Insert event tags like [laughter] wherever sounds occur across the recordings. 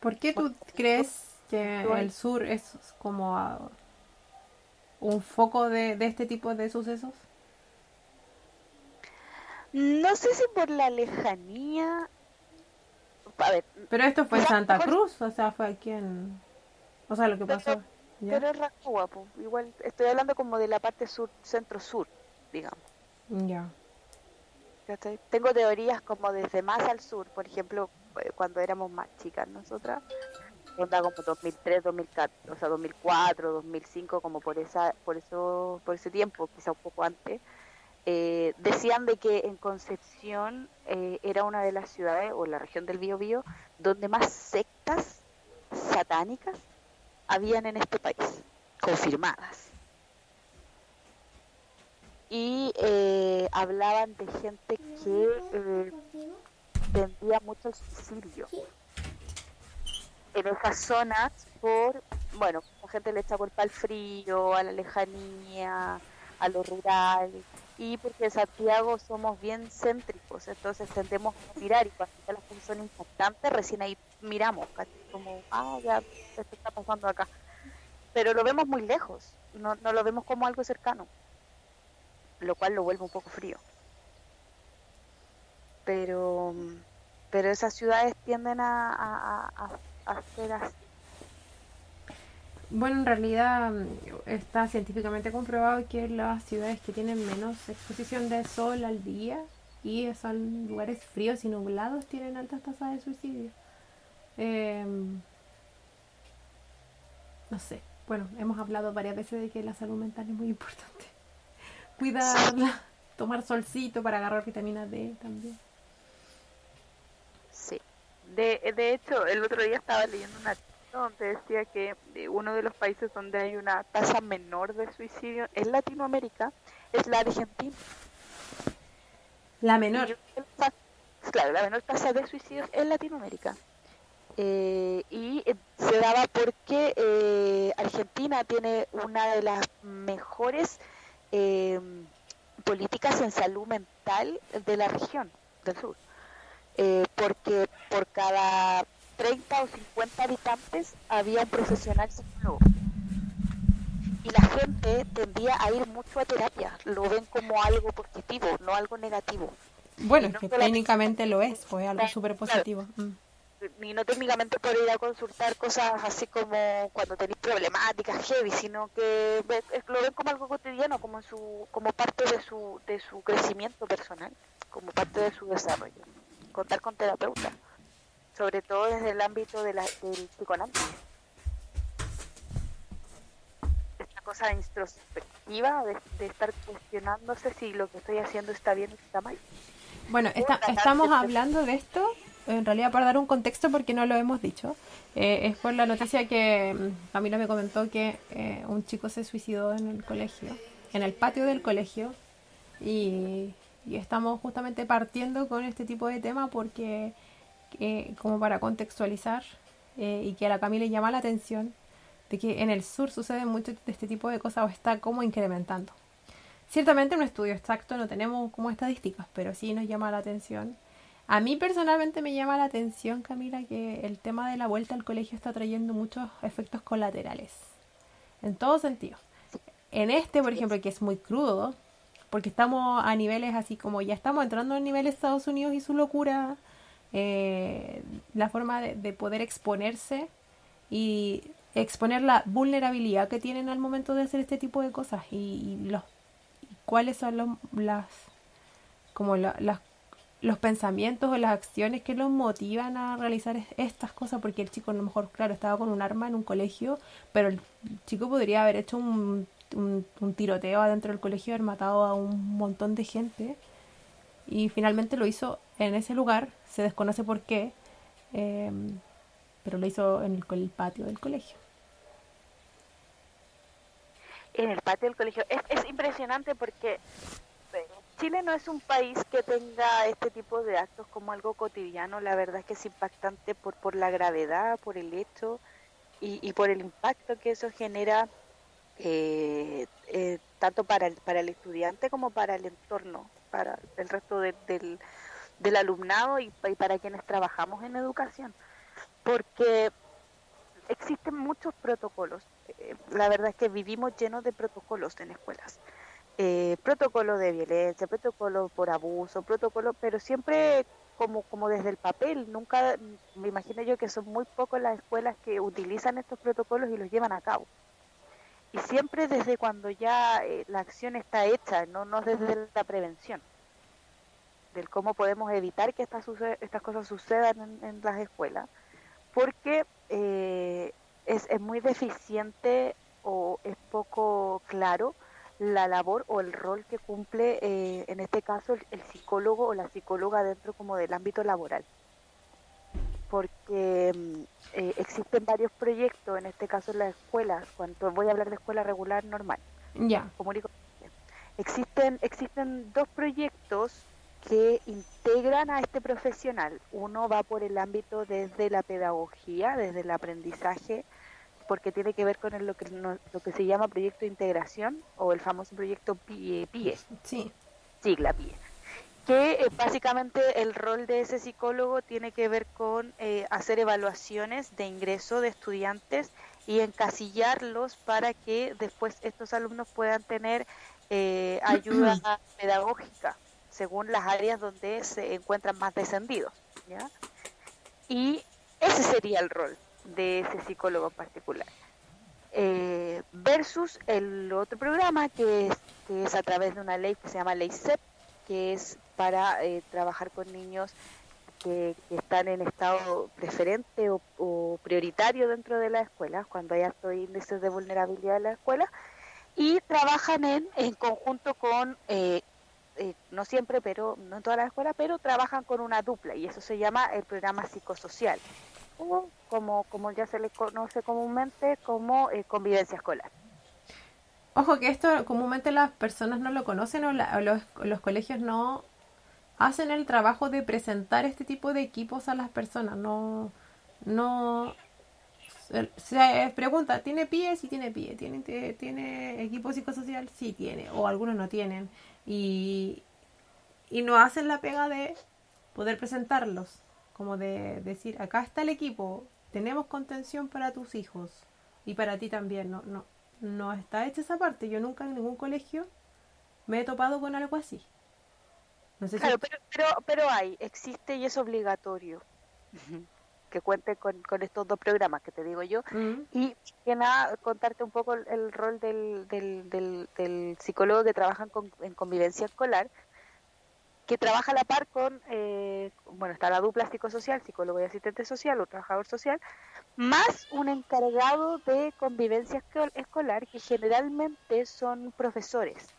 ¿Por qué tú crees que el sur es como ah, un foco de, de este tipo de sucesos? No sé si por la lejanía. A ver, Pero esto fue en Santa Cruz, o sea, fue aquí en. O sea, lo que pasó. Pero, pero es Rancagua, po. igual estoy hablando como de la parte sur, centro-sur, digamos. Ya. Tengo teorías como desde más al sur, por ejemplo, cuando éramos más chicas nosotras, onda como 2003, 2004, o sea, 2004, 2005, como por esa, por eso, por ese tiempo, quizá un poco antes, eh, decían de que en Concepción eh, era una de las ciudades o la región del Biobío donde más sectas satánicas habían en este país, confirmadas. Y eh, hablaban de gente que vendía mucho el suicidio en esas zonas por, bueno, la gente le echa culpa al frío, a la lejanía, a lo rural, y porque en Santiago somos bien céntricos, entonces tendemos a mirar y cuando las cosas son importantes, recién ahí miramos, casi como, ah, ya, esto está pasando acá. Pero lo vemos muy lejos, no, no lo vemos como algo cercano, lo cual lo vuelve un poco frío. Pero, pero esas ciudades tienden a, a, ser así. Bueno, en realidad mm, está científicamente comprobado que las ciudades que tienen menos exposición de sol al día y son lugares fríos y nublados tienen altas tasas de suicidio. Eh, no sé, bueno, hemos hablado varias veces de que la salud mental es muy importante. [laughs] Cuidarla, tomar solcito para agarrar vitamina D también. De, de hecho, el otro día estaba leyendo una donde decía que eh, uno de los países donde hay una tasa menor de suicidio en Latinoamérica es la Argentina. La menor. Claro, la menor tasa de suicidios en Latinoamérica. Eh, y eh, se daba porque eh, Argentina tiene una de las mejores eh, políticas en salud mental de la región del sur. Eh, porque por cada 30 o 50 habitantes había un profesional psicólogo. Y la gente tendía a ir mucho a terapia, lo ven como algo positivo, no algo negativo. Bueno, no que técnicamente lo es, pues algo Claro, súper positivo. Mm. Ni no técnicamente por ir a consultar cosas así como cuando tenéis problemáticas heavy, sino que es- lo ven como algo cotidiano, como su, como parte de su, de su crecimiento personal, como parte de su desarrollo. Contar con terapeuta, sobre todo desde el ámbito de la, del psicoanálisis. Esta cosa introspectiva de, de estar cuestionándose si lo que estoy haciendo está bien o está mal. Bueno, está- estamos hablando de esto, en realidad para dar un contexto porque no lo hemos dicho. Eh, es por la noticia que mm, Camila me comentó que eh, un chico se suicidó en el colegio, en el patio del colegio, y, y estamos justamente partiendo con este tipo de tema porque, eh, como para contextualizar, eh, y que a la Camila llama la atención de que en el sur sucede mucho de este tipo de cosas o está como incrementando. Ciertamente un estudio exacto no tenemos como estadísticas, pero sí nos llama la atención. A mí personalmente me llama la atención, Camila, que el tema de la vuelta al colegio está trayendo muchos efectos colaterales. En todo sentido. En este, por ejemplo, que es muy crudo, porque estamos a niveles así como ya estamos entrando a niveles Estados Unidos y su locura, eh, la forma de, de poder exponerse y exponer la vulnerabilidad que tienen al momento de hacer este tipo de cosas. Y, y los y cuáles son los, las como la- los pensamientos o las acciones que los motivan a realizar es- estas cosas porque el chico a lo mejor claro estaba con un arma en un colegio pero el chico podría haber hecho un, un, tiroteo adentro del colegio haber matado a un montón de gente y finalmente lo hizo en ese lugar se desconoce por qué eh, pero lo hizo en el patio del colegio en el patio del colegio. Es, es impresionante porque eh, Chile no es un país que tenga este tipo de actos como algo cotidiano. La verdad es que es impactante por, por la gravedad, por el hecho y, y por el impacto que eso genera eh, eh, tanto para el, para el estudiante como para el entorno, para el resto de- del, del alumnado y para quienes trabajamos en educación. porque existen muchos protocolos. Eh, la verdad es que vivimos llenos de protocolos en escuelas. Eh, protocolo de violencia, protocolo por abuso, protocolo, pero siempre como, como desde el papel. Nunca, me imagino yo que son muy pocos las escuelas que utilizan estos protocolos y los llevan a cabo. Y siempre desde cuando ya eh, la acción está hecha, no, no desde la prevención del cómo podemos evitar que estas, estas cosas sucedan en, las escuelas, porque eh, es, es, muy deficiente o es poco claro la labor o el rol que cumple, eh, en este caso, el, psicólogo o la psicóloga dentro como del ámbito laboral. Porque mm, eh, existen varios proyectos, en este caso en las escuelas, cuando voy a hablar de escuela regular normal. Ya. Existen, existen dos proyectos que integran a este profesional. Uno va por el ámbito desde la pedagogía, desde el aprendizaje, porque tiene que ver con lo, que, lo que se llama proyecto de integración o el famoso proyecto PIE, PIE sí. sigla PIE, que eh, básicamente el rol de ese psicólogo tiene que ver con eh, hacer evaluaciones de ingreso de estudiantes y encasillarlos para que después estos alumnos puedan tener eh, ayuda [clears throat] pedagógica según las áreas donde se encuentran más descendidos. Y ese sería el rol de ese psicólogo en particular. Eh, versus el otro programa que es, que es a través de una ley que se llama Ley CEP, que es para eh, trabajar con niños que, están en estado preferente o, prioritario dentro de la escuela, cuando hay altos índices de vulnerabilidad en la escuela, y trabajan en, en conjunto con eh, eh, no siempre, pero no en todas las escuelas, pero trabajan con una dupla y eso se llama el programa psicosocial, o como, como ya se le conoce comúnmente como eh, convivencia escolar. Ojo que esto comúnmente las personas no lo conocen o, los, los colegios no hacen el trabajo de presentar este tipo de equipos a las personas, no, no se pregunta, ¿tiene pie? Sí tiene pie. ¿Tiene, ¿Tiene equipo psicosocial? Sí tiene. O algunos no tienen y, y no hacen la pega de poder presentarlos, como de decir, acá está el equipo, tenemos contención para tus hijos y para ti también, no, no, no está hecha esa parte, yo nunca en ningún colegio me he topado con algo así. No sé claro, pero, pero, pero hay, existe y es obligatorio que cuente con, con, estos dos programas que te digo yo. Y que nada, contarte un poco el, rol del, del, del, psicólogo que trabaja en convivencia escolar, que trabaja a la par con, eh, bueno, está la dupla psicosocial, psicólogo y asistente social o trabajador social, más un encargado de convivencia escolar que generalmente son profesores.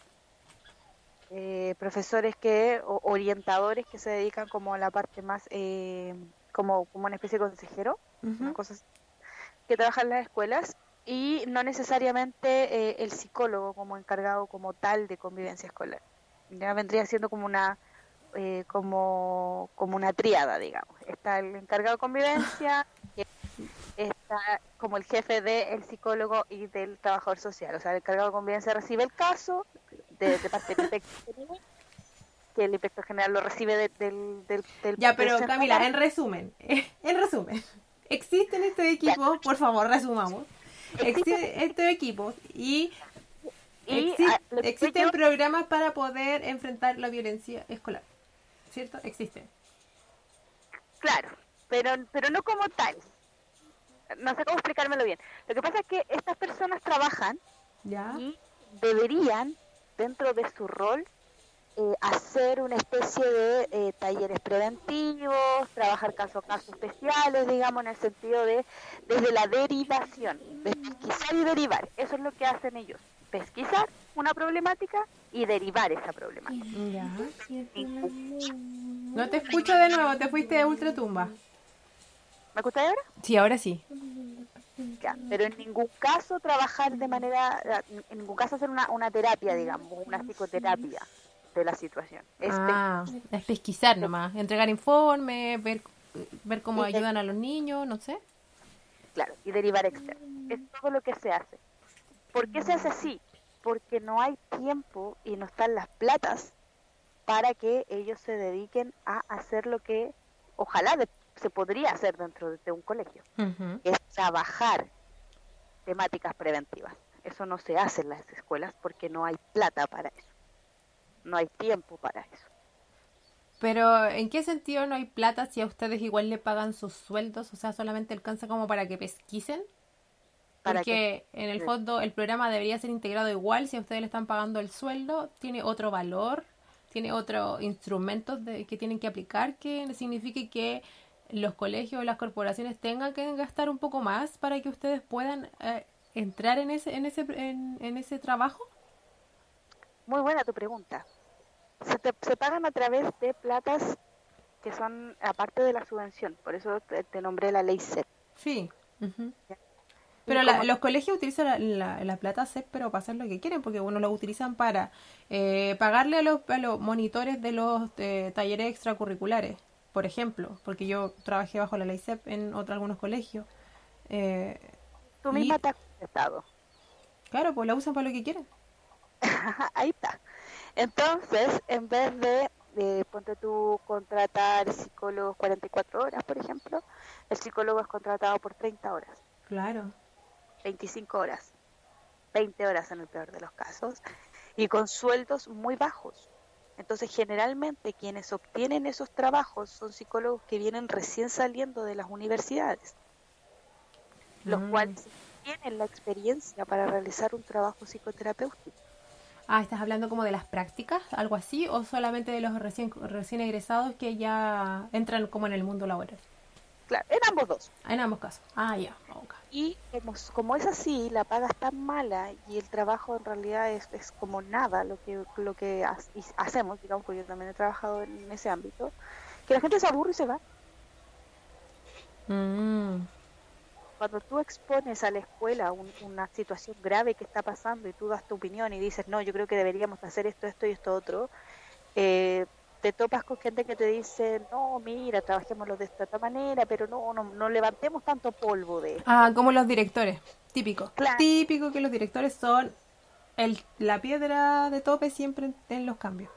Eh, profesores que, o orientadores que se dedican como a la parte más eh, como, como una especie de consejero, cosas que trabaja en las escuelas y no necesariamente eh, el psicólogo como encargado como tal de convivencia escolar. Ya vendría siendo como una eh, como, como una triada, digamos. Está el encargado de convivencia, está como el jefe del psicólogo y del trabajador social. O sea, el encargado de convivencia recibe el caso de, de parte del que el inspector general lo recibe del, del, Ya, pero Camila, en resumen, [laughs] en resumen, existen estos equipos, por favor, resumamos. Existen estos equipos y, ah, existen programas para poder enfrentar la violencia escolar, ¿cierto? Existen. Claro, pero, pero no como tal. No sé cómo explicármelo bien. Lo que pasa es que estas personas trabajan ¿Ya? y deberían, dentro de su rol, eh, hacer una especie de eh, talleres preventivos, trabajar caso a caso especiales, digamos, en el sentido de desde la derivación, pesquisar y derivar. Eso es lo que hacen ellos, pesquisar una problemática y derivar esa problemática. No te escucho de nuevo, te fuiste de ultratumba. ¿Me escuchas ahora? Sí, ahora sí. Pero en ningún caso trabajar de manera, en ningún caso hacer una, una terapia, digamos, una psicoterapia de la situación. Es, ah, es pesquisar nomás, entregar informes, ver, ver cómo ayudan a los niños, no sé. Claro, y derivar externo. Es todo lo que se hace. ¿Por qué se hace así? Porque no hay tiempo y no están las platas para que ellos se dediquen a hacer lo que ojalá se podría hacer dentro de un colegio, es trabajar temáticas preventivas. Eso no se hace en las escuelas porque no hay plata para eso. No hay tiempo para eso. Pero, ¿en qué sentido no hay plata si a ustedes igual le pagan sus sueldos? O sea, solamente alcanza como para que pesquisen. ¿Para Porque en el fondo el programa debería ser integrado igual si a ustedes le están pagando el sueldo, tiene otro valor, tiene otros instrumentos de, que tienen que aplicar que signifique que los colegios o las corporaciones tengan que gastar un poco más para que ustedes puedan eh, entrar en ese, en ese, en, en ese trabajo. Muy buena tu pregunta. Se, te- se pagan a través de platas que son aparte de la subvención. Por eso te, te nombré la ley CEP. Sí. Ya. Pero la- los colegios utilizan la, la- la plata CEP, pero para hacer lo que quieren, porque uno lo utilizan para eh, pagarle a los, a los monitores de los eh, talleres extracurriculares, por ejemplo, porque yo trabajé bajo la ley CEP en otros algunos colegios. Eh, Tú Y- misma te has contestado. claro, pues la usan para lo que quieren. [laughs] Ahí está. Entonces, en vez de, de, ponte tú, contratar psicólogos 44 horas, por ejemplo, el psicólogo es contratado por 30 horas, Claro. 25 horas, 20 horas en el peor de los casos, y con sueldos muy bajos. Entonces, generalmente quienes obtienen esos trabajos son psicólogos que vienen recién saliendo de las universidades, los Mm. cuales tienen la experiencia para realizar un trabajo psicoterapéutico. Ah, ¿estás hablando como de las prácticas, algo así, o solamente de los recién, recién egresados que ya entran como en el mundo laboral? Claro, en ambos dos. En ambos casos. Ah, ya, ok. Y como, como es así, la paga es tan mala y el trabajo en realidad es, es como nada lo que, lo que ha- hacemos, digamos, porque yo también he trabajado en ese ámbito, que la gente se aburre y se va. Mm. Cuando tú expones a la escuela un- una situación grave que está pasando y tú das tu opinión y dices, no, yo creo que deberíamos hacer esto, esto y esto otro, eh, te topas con gente que te dice, no, mira, trabajémoslo de esta otra manera, pero no, no, no levantemos tanto polvo de Ah, como los directores, típico. Claro. Típico que los directores son el, la piedra de tope siempre en, en los cambios.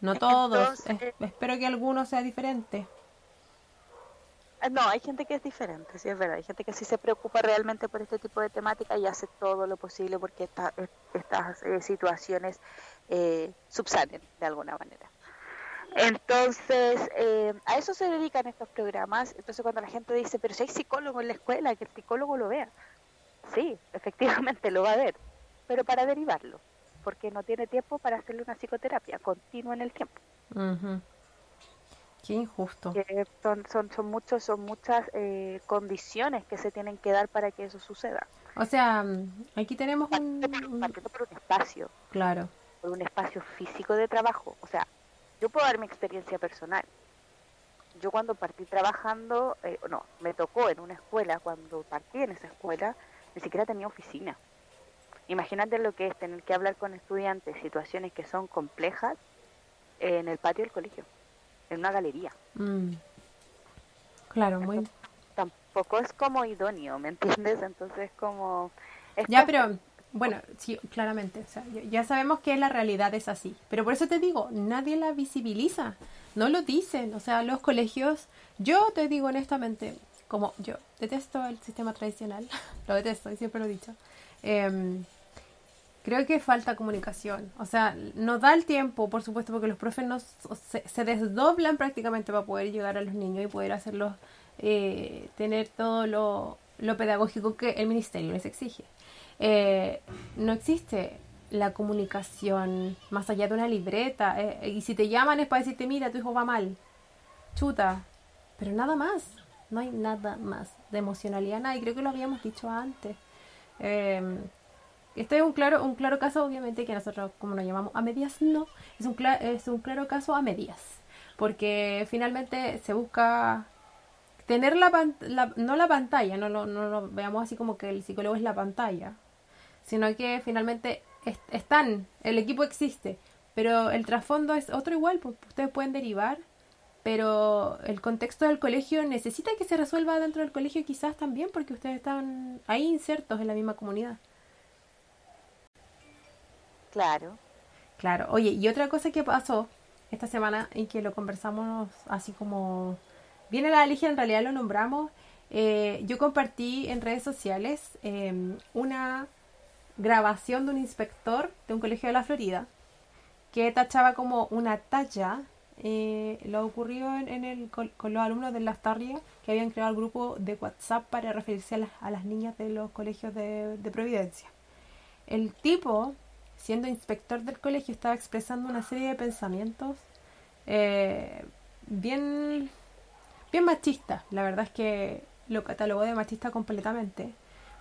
No todos, Entonces- es- espero que alguno sea diferente. Ah, No, hay gente que es diferente, sí es verdad. Hay gente que sí se preocupa realmente por este tipo de temática y hace todo lo posible porque esta- eh, estas eh, situaciones eh, subsanen de alguna manera. Entonces, eh, a eso se dedican estos programas. Entonces, cuando la gente dice, pero si hay psicólogo en la escuela, que el psicólogo lo vea. Sí, [laughs] efectivamente lo va a ver, pero para derivarlo, porque no tiene tiempo para hacerle una psicoterapia continua en el tiempo. Qué injusto. que son, son, son muchos, son muchas eh, condiciones que se tienen que dar para que eso suceda. O sea, mm, aquí tenemos un... Partiendo por, un- partiendo por un espacio, Claro. por un espacio físico de trabajo. O sea, yo puedo dar mi experiencia personal. Yo cuando partí trabajando, eh, no, me tocó en una escuela, cuando partí en esa escuela, ni siquiera tenía oficina. Imagínate lo que es tener que hablar con estudiantes, situaciones que son complejas, eh, en el patio del colegio, en una galería. Mm. Claro, muy... tampoco es como idóneo, ¿me entiendes? Entonces como... Ya, pero bueno, sí, claramente. O sea, ya, sabemos que la realidad es así. Pero por eso te digo, nadie la visibiliza. No lo dicen. O sea, los colegios, yo te digo honestamente, como yo detesto el sistema tradicional, [laughs] lo detesto y siempre lo he dicho. em, creo que falta comunicación. O sea, nos da el tiempo, por supuesto, porque los profes nos, se, se desdoblan prácticamente para poder llegar a los niños y poder hacerlos eh, tener todo lo, lo pedagógico que el ministerio les exige. Eh, no existe la comunicación más allá de una libreta. eh, y si te llaman es para decirte, mira, tu hijo va mal. Chuta. Pero nada más. No hay nada más de emocionalidad, nada. Y creo que lo habíamos dicho antes. Eh, este es un claro, un claro caso, obviamente, que nosotros, como lo llamamos a medias, no. Es un, es un claro caso a medias. Porque finalmente se busca tener la, la- no la pantalla, no lo, no lo veamos así como que el psicólogo es la pantalla, sino que finalmente es- están, el equipo existe, pero el trasfondo es otro igual, pues ustedes pueden derivar, pero el contexto del colegio necesita que se resuelva dentro del colegio quizás también, porque ustedes están ahí insertos en la misma comunidad. Claro. Claro, oye, y otra cosa que pasó esta semana y que lo conversamos así como viene la Alicia, en realidad lo nombramos. Eh, yo compartí en redes sociales em, una grabación de un inspector de un colegio de la Florida que tachaba como una talla eh, lo ocurrió en, el, con, los alumnos de las Tarrias que habían creado el grupo de WhatsApp para referirse a las, a las niñas de los colegios de, Providencia. El tipo, siendo inspector del colegio, estaba expresando una serie de pensamientos eh, bien, bien machistas. La verdad es que lo catalogó de machista completamente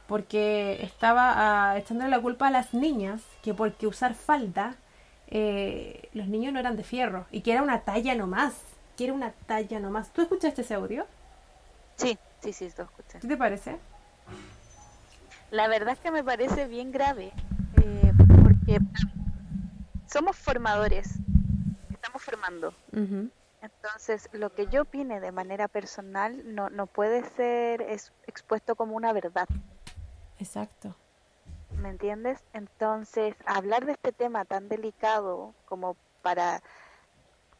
porque estaba uh, echándole la culpa a las niñas que porque usar falda eh, los niños no eran de fierro y que era una talla nomás, que era una talla nomás. ¿Tú escuchaste ese audio? Sí, sí, sí, lo escuché. ¿Qué te parece? La verdad es que me parece bien grave, porque somos formadores, estamos formando. Entonces, lo que yo opine de manera personal no, no puede ser expuesto como una verdad. Exacto. ¿me entiendes? Entonces, hablar de este tema tan delicado como para...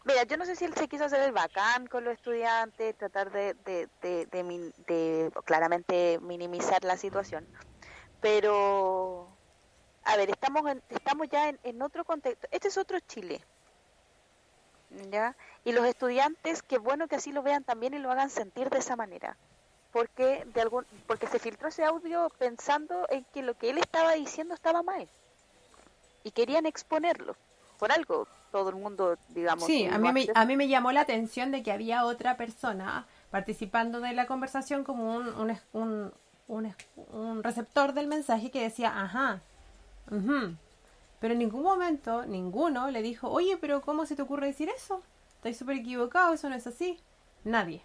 Mira, yo no sé si él se quiso hacer el bacán con los estudiantes, tratar de, de, de, claramente minimizar la situación, pero, a ver, estamos, estamos ya en, en otro contexto. Este es otro Chile, ¿ya? Y los estudiantes, qué bueno que así lo vean también y lo hagan sentir de esa manera porque de algún porque se filtró ese audio pensando en que lo que él estaba diciendo estaba mal y querían exponerlo por algo todo el mundo digamos sí a mí me, a mí me llamó la atención de que había otra persona participando de la conversación como un, un, un, un, receptor del mensaje que decía ajá pero en ningún momento ninguno le dijo oye pero cómo se te ocurre decir eso estás súper equivocado eso no es así nadie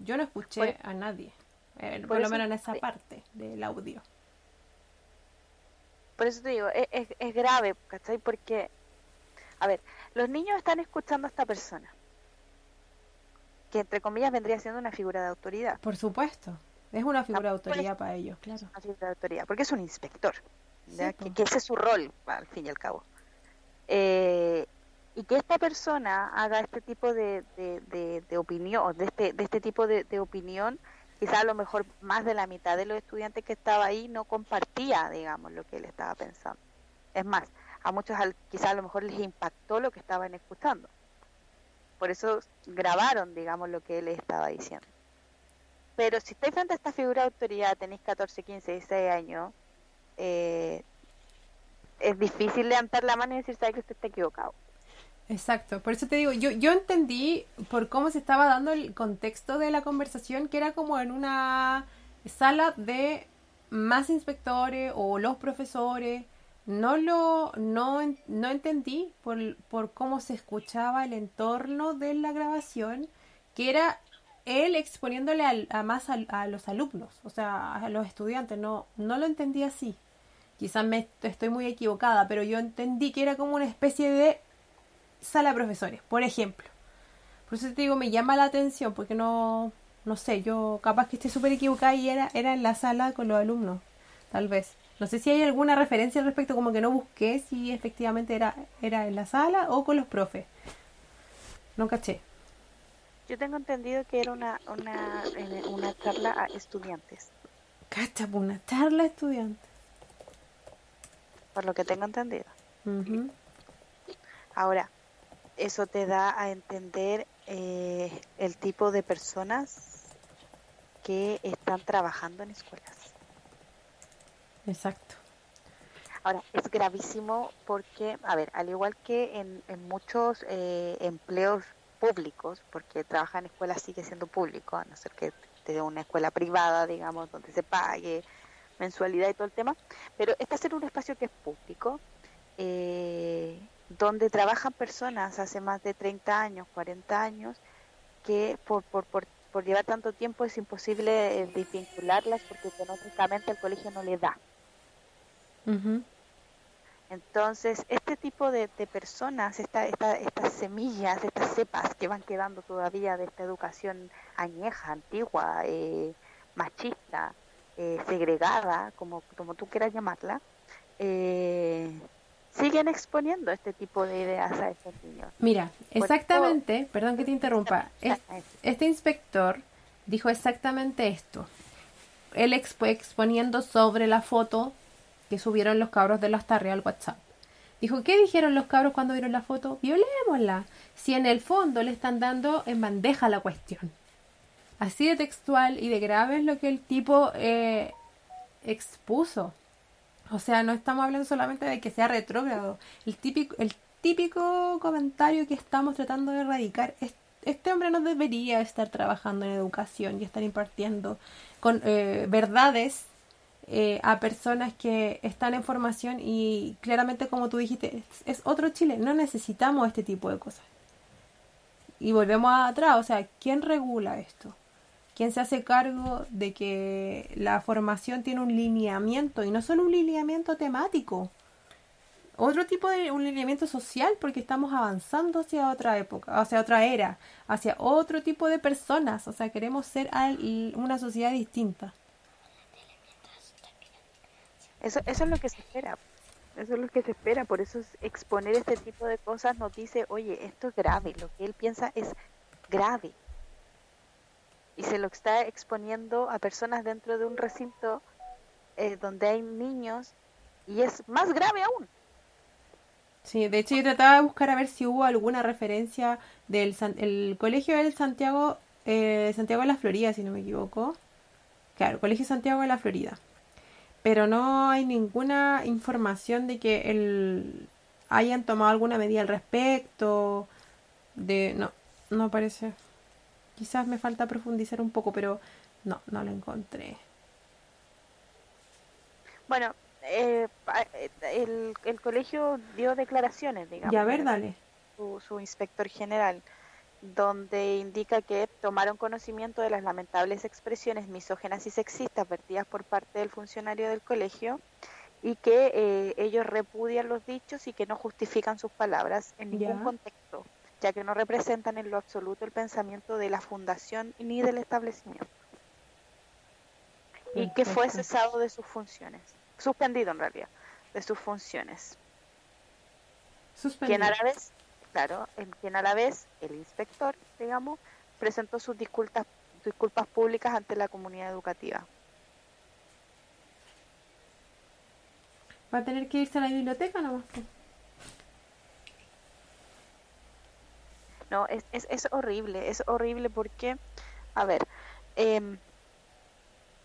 yo no escuché a nadie, eh, por, lo menos en esa parte del audio. Por eso te digo, es, es, grave, ¿cachai? Porque, a ver, los niños están escuchando a esta persona, que entre comillas vendría siendo una figura de autoridad. Por supuesto, es una figura de autoridad para ellos, claro. Una figura de autoridad, porque es un inspector, que, ese es su rol, al fin y al cabo. Eh, y que esta persona haga este tipo de, de, opinión, de este, de este tipo de, opinión, quizá a lo mejor más de la mitad de los estudiantes que estaba ahí no compartía, digamos, lo que él estaba pensando. Es más, a muchos quizá a lo mejor les impactó lo que estaban escuchando. Por eso grabaron, digamos, lo que él estaba diciendo. Pero si estáis frente a esta figura de autoridad, tenéis 14, 15, 16 años, eh, es difícil levantar la mano y decir, sabe que usted está equivocado. Exacto, por eso te digo, yo, yo entendí por cómo se estaba dando el contexto de la conversación, que era como en una sala de más inspectores o los profesores. No lo no, no entendí por, por cómo se escuchaba el entorno de la grabación, que era él exponiéndole a más a, los alumnos, o sea, a los estudiantes. No, no lo entendí así. Quizás me estoy muy equivocada, pero yo entendí que era como una especie de sala de profesores, por ejemplo. Por eso te digo, me llama la atención, porque no, no sé, yo capaz que esté súper equivocada y era, era en la sala con los alumnos, tal vez. No sé si hay alguna referencia al respecto, como que no busqué si efectivamente era, era en la sala o con los profes. No caché. Yo tengo entendido que era una, una, una charla a estudiantes. Cacha, pues, una charla a estudiantes. Por lo que tengo entendido. Ahora, eso te da a entender eh, el tipo de personas que están trabajando en escuelas. Exacto. Ahora, es gravísimo porque, a ver, al igual que en, muchos eh, empleos públicos, porque trabajar en escuelas sigue siendo público, a no ser que de una escuela privada, digamos, donde se pague mensualidad y todo el tema, pero está ser un espacio que es público, eh, donde trabajan personas hace más de 30 años, 40 años, que por, por, por, por llevar tanto tiempo es imposible eh, desvincularlas porque económicamente el colegio no le da. Entonces, este tipo de, personas, esta, esta, estas semillas, estas cepas que van quedando todavía de esta educación añeja, antigua, eh, machista, eh, segregada, como, como tú quieras llamarla, eh, siguen exponiendo este tipo de ideas a estos niños. Mira, exactamente, perdón que te interrumpa, este inspector dijo exactamente esto. Él exponiendo sobre la foto que subieron los cabros de los Tarre al WhatsApp. Dijo, ¿qué dijeron los cabros cuando vieron la foto? Violémosla. Si en el fondo le están dando en bandeja la cuestión. Así de textual y de grave es lo que el tipo eh, expuso. O sea, no estamos hablando solamente de que sea retrógrado. El típico, el típico comentario que estamos tratando de erradicar es este hombre no debería estar trabajando en educación y estar impartiendo con eh, verdades eh, a personas que están en formación y claramente como tú dijiste es, es, otro Chile no necesitamos este tipo de cosas y volvemos atrás o sea quién regula esto quién se hace cargo de que la formación tiene un lineamiento y no solo un lineamiento temático otro tipo de un lineamiento social porque estamos avanzando hacia otra época, hacia otra era, hacia otro tipo de personas, o sea, queremos ser una sociedad distinta. Eso, eso es lo que se espera, eso es lo que se espera, por eso exponer este tipo de cosas nos dice, oye, esto es grave, lo que él piensa es grave. Y se lo está exponiendo a personas dentro de un recinto eh, donde hay niños y es más grave aún. Sí, de hecho yo trataba de buscar a ver si hubo alguna referencia del el colegio del Santiago, eh, Santiago de la Florida, si no me equivoco. Claro, Colegio Santiago de la Florida. Pero no hay ninguna información de que el, hayan tomado alguna medida al respecto. De, no, no parece. Quizás me falta profundizar un poco, pero no, no lo encontré. Bueno, eh, el, el, colegio dio declaraciones, digamos. Ya, ver, dale. Su, su, inspector general, donde indica que tomaron conocimiento de las lamentables expresiones misógenas y sexistas vertidas por parte del funcionario del colegio y que eh, ellos repudian los dichos y que no justifican sus palabras en ningún contexto, ya que no representan en lo absoluto el pensamiento de la fundación ni del establecimiento. Y que fue cesado de sus funciones suspendido en realidad, de sus funciones. Suspendido. Quien a la vez, claro, en quien a la vez el inspector, digamos, presentó sus disculpas, disculpas públicas ante la comunidad educativa. Va a tener que irse a la biblioteca nomás. No, es, es, es horrible, es horrible porque, a ver, eh,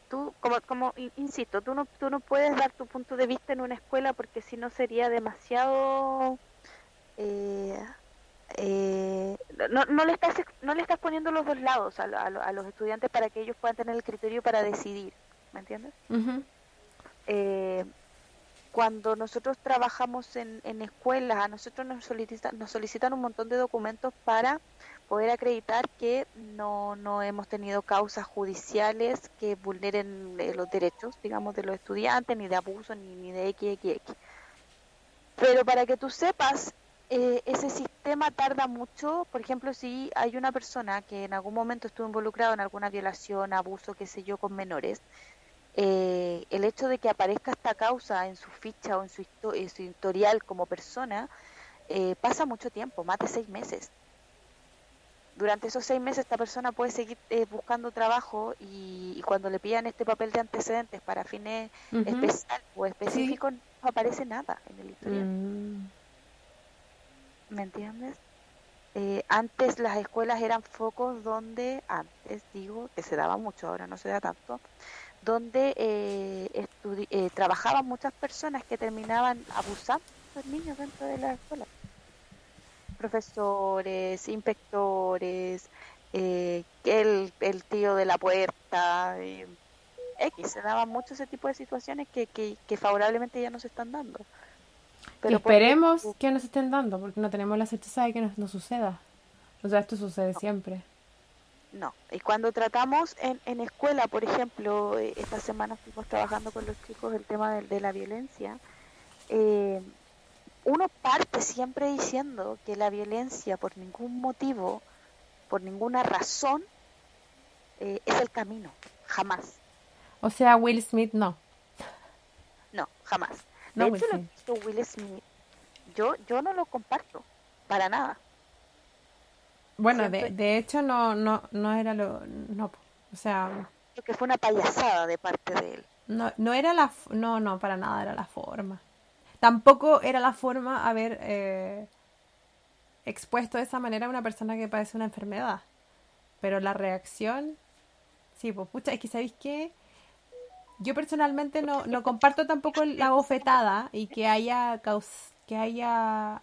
tú, como, como insisto, tú no, tú no puedes dar tu punto de vista en una escuela porque si no sería demasiado... Eh, eh, no, no, le estás, no le estás poniendo los dos lados a, a, los estudiantes para que ellos puedan tener el criterio para decidir, ¿me entiendes? eh, cuando nosotros trabajamos en, en escuelas, a nosotros nos nos solicitan un montón de documentos para poder acreditar que no, no hemos tenido causas judiciales que vulneren eh, los derechos, digamos, de los estudiantes, ni de abuso, ni, ni de XXX. Pero para que tú sepas, eh, ese sistema tarda mucho, por ejemplo, si hay una persona que en algún momento estuvo involucrado en alguna violación, abuso, qué sé yo, con menores, eh, el hecho de que aparezca esta causa en su ficha o en su, en su historial como persona, pasa mucho tiempo, más de seis meses durante esos seis meses esta persona puede seguir eh, buscando trabajo y, cuando le pidan este papel de antecedentes para fines especiales o específicos no aparece nada en el historial. Mm. ¿Me entiendes? Eh, antes las escuelas eran focos donde, antes digo, que se daba mucho, ahora no se da tanto, donde eh, eh trabajaban muchas personas que terminaban abusando de los niños dentro de la escuela profesores, inspectores, eh, el, el, tío de la puerta, eh, X, se daban mucho ese tipo de situaciones que, que, que favorablemente ya nos están dando. Pero esperemos que nos estén dando, porque no tenemos la certeza de que no, suceda. O sea, esto sucede siempre. No, y cuando tratamos en, en escuela, por ejemplo, eh, esta semana estuvimos trabajando con los chicos el tema de, de la violencia, eh, uno parte siempre diciendo que la violencia por ningún motivo, por ninguna razón, eh, es el camino, jamás. O sea, Will Smith no. No, jamás. De hecho, Will Smith. Will Smith yo, yo no lo comparto, para nada. Bueno, de, de, hecho no, no, no era lo, no, o sea... Que fue una payasada de parte de él. No, no era la, no, no, para nada era la forma. Tampoco era la forma haber eh, expuesto de esa manera a una persona que padece una enfermedad. Pero la reacción, sí, pues pucha, es que sabéis que yo personalmente no, no comparto tampoco la bofetada y que haya que haya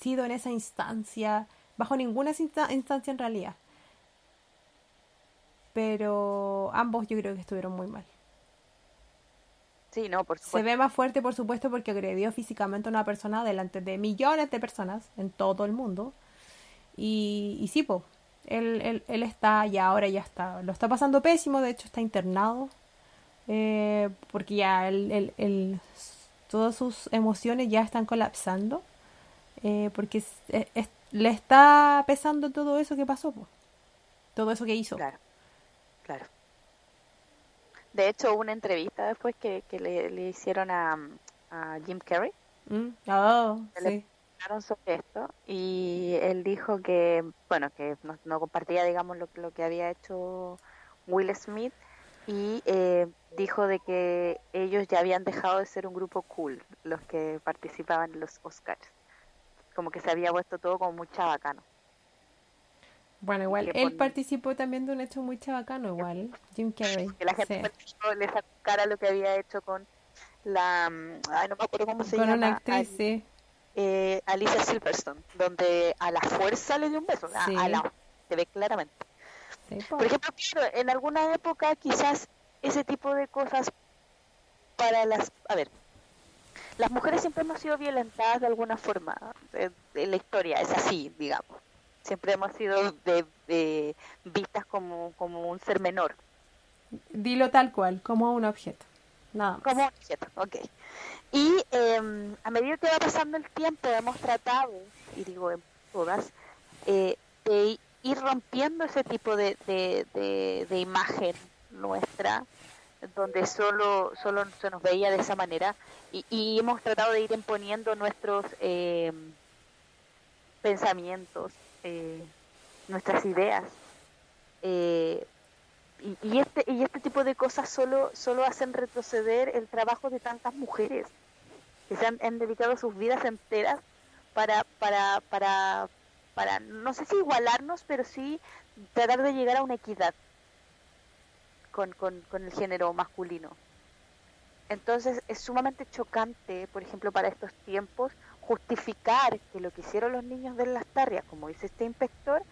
sido en esa instancia, bajo ninguna instancia en realidad. Pero ambos yo creo que estuvieron muy mal. Sí, no, por supuesto. Se ve más fuerte, por supuesto, porque agredió físicamente a una persona delante de millones de personas en todo el mundo. Y, y sí, pues, él, él, él, está ya, ahora ya está, lo está pasando pésimo, de hecho está internado, eh, porque ya él, todas sus emociones ya están colapsando, eh, porque le está pesando todo eso que pasó, todo eso que hizo. Claro, claro. De hecho, hubo una entrevista después que, le, le, hicieron a, a Jim Carrey. Mm, oh, sí sobre esto y él dijo que, bueno, que no, compartía, digamos, lo, lo, que había hecho Will Smith y eh, dijo de que ellos ya habían dejado de ser un grupo cool, los que participaban en los Oscars. Como que se había puesto todo como muy chabacano. Bueno, igual, él participó también de un hecho muy chabacano, igual, Jim Carrey. [laughs] Que la gente le sacó cara lo que había hecho con la... Mm, ay, no me acuerdo cómo se llama. Con una actriz, sí eh, Alicia Silverstone, donde a la fuerza le dio un beso, a, la, se ve claramente. Por ejemplo, en alguna época quizás ese tipo de cosas para las... A ver, las mujeres siempre hemos sido violentadas de alguna forma en la historia, es así, digamos. Siempre hemos sido de, vistas como, como un ser menor. Dilo tal cual, como un objeto. Nada Como un objeto, ok. Y eh, a medida que va pasando el tiempo hemos tratado, y digo en todas, eh, de ir rompiendo ese tipo de, de, de, imagen nuestra, donde solo, solo se nos veía de esa manera, y, y hemos tratado de ir imponiendo nuestros eh, pensamientos, eh, nuestras ideas. Eh, y, y, este y este tipo de cosas solo solo hacen retroceder el trabajo de tantas mujeres que se han, dedicado sus vidas enteras para para para para no sé si igualarnos pero sí tratar de llegar a una equidad con, con, con el género masculino entonces es sumamente chocante por ejemplo para estos tiempos justificar que lo que hicieron los niños de las tarrias como dice este inspector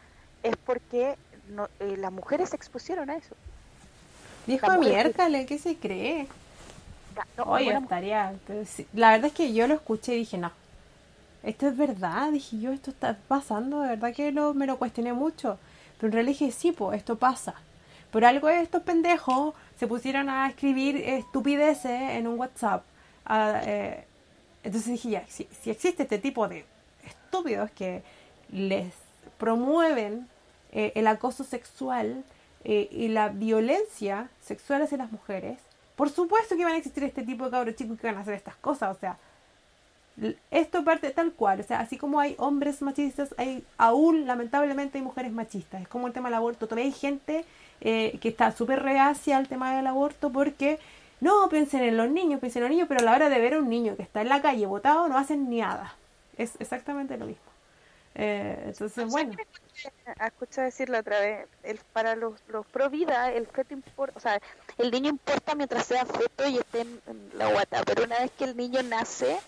es porque no, eh, las mujeres se expusieron a eso. Dijo miércale, ¿qué se cree? Oye, estaría. La verdad es que yo lo escuché y dije, no. Esto es verdad, dije yo, esto está pasando, de verdad que lo, me lo cuestioné mucho. Pero en realidad dije, sí, pues esto pasa. Por algo estos pendejos se pusieron a escribir estupideces en un WhatsApp. Eh, entonces dije, ya, si, si existe este tipo de estúpidos que les promueven eh, el acoso sexual eh, y la violencia sexual hacia las mujeres, por supuesto que van a existir este tipo de cabros chicos que van a hacer estas cosas, o sea, esto parte tal cual, o sea, así como hay hombres machistas, hay aún lamentablemente hay mujeres machistas, es como el tema del aborto, todavía hay gente eh, que está súper reacia al tema del aborto porque no piensen en los niños, piensen en los niños, pero a la hora de ver a un niño que está en la calle botado no hacen ni nada, es exactamente lo mismo. Eh, entonces, bueno. Escucha decirlo otra vez, el, para los, los pro vida, el feto importa, o sea, el niño importa mientras sea feto y esté en, la guata, pero una vez que el niño nace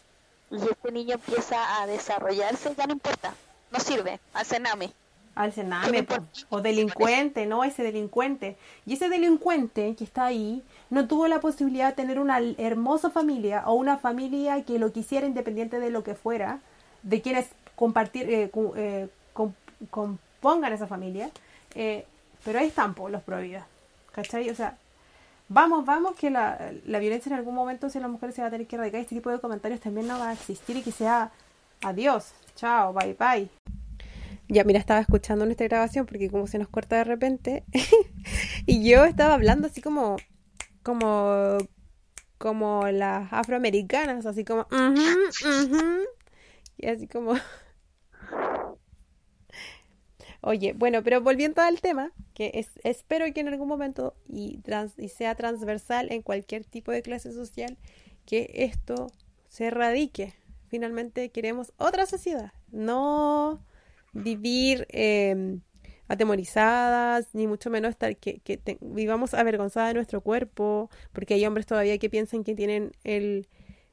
y este niño empieza a desarrollarse, ya no importa, no sirve, al cename. Al cename, o delincuente, ¿no? Ese delincuente. Y ese delincuente que está ahí no tuvo la posibilidad de tener una hermosa familia o una familia que lo quisiera independiente de lo que fuera, de quienes compartir, eh, eh compongan esa familia. Eh, pero ahí están los pro vida. ¿Cachai? O sea, vamos, vamos, que la, la, violencia en algún momento, si la mujer se va a tener que erradicar, este tipo de comentarios también no va a existir y que sea adiós, chao, bye bye. Ya, mira, estaba escuchando nuestra grabación porque como se nos corta de repente [laughs] y yo estaba hablando así como como como las afroamericanas, así como Y así como... [laughs] Oye, bueno, pero volviendo al tema, que es, espero que en algún momento y, sea transversal en cualquier tipo de clase social, que esto se erradique. Finalmente queremos otra sociedad, no vivir em, atemorizadas, ni mucho menos estar que, vivamos avergonzadas de nuestro cuerpo, porque hay hombres todavía que piensan que tienen el,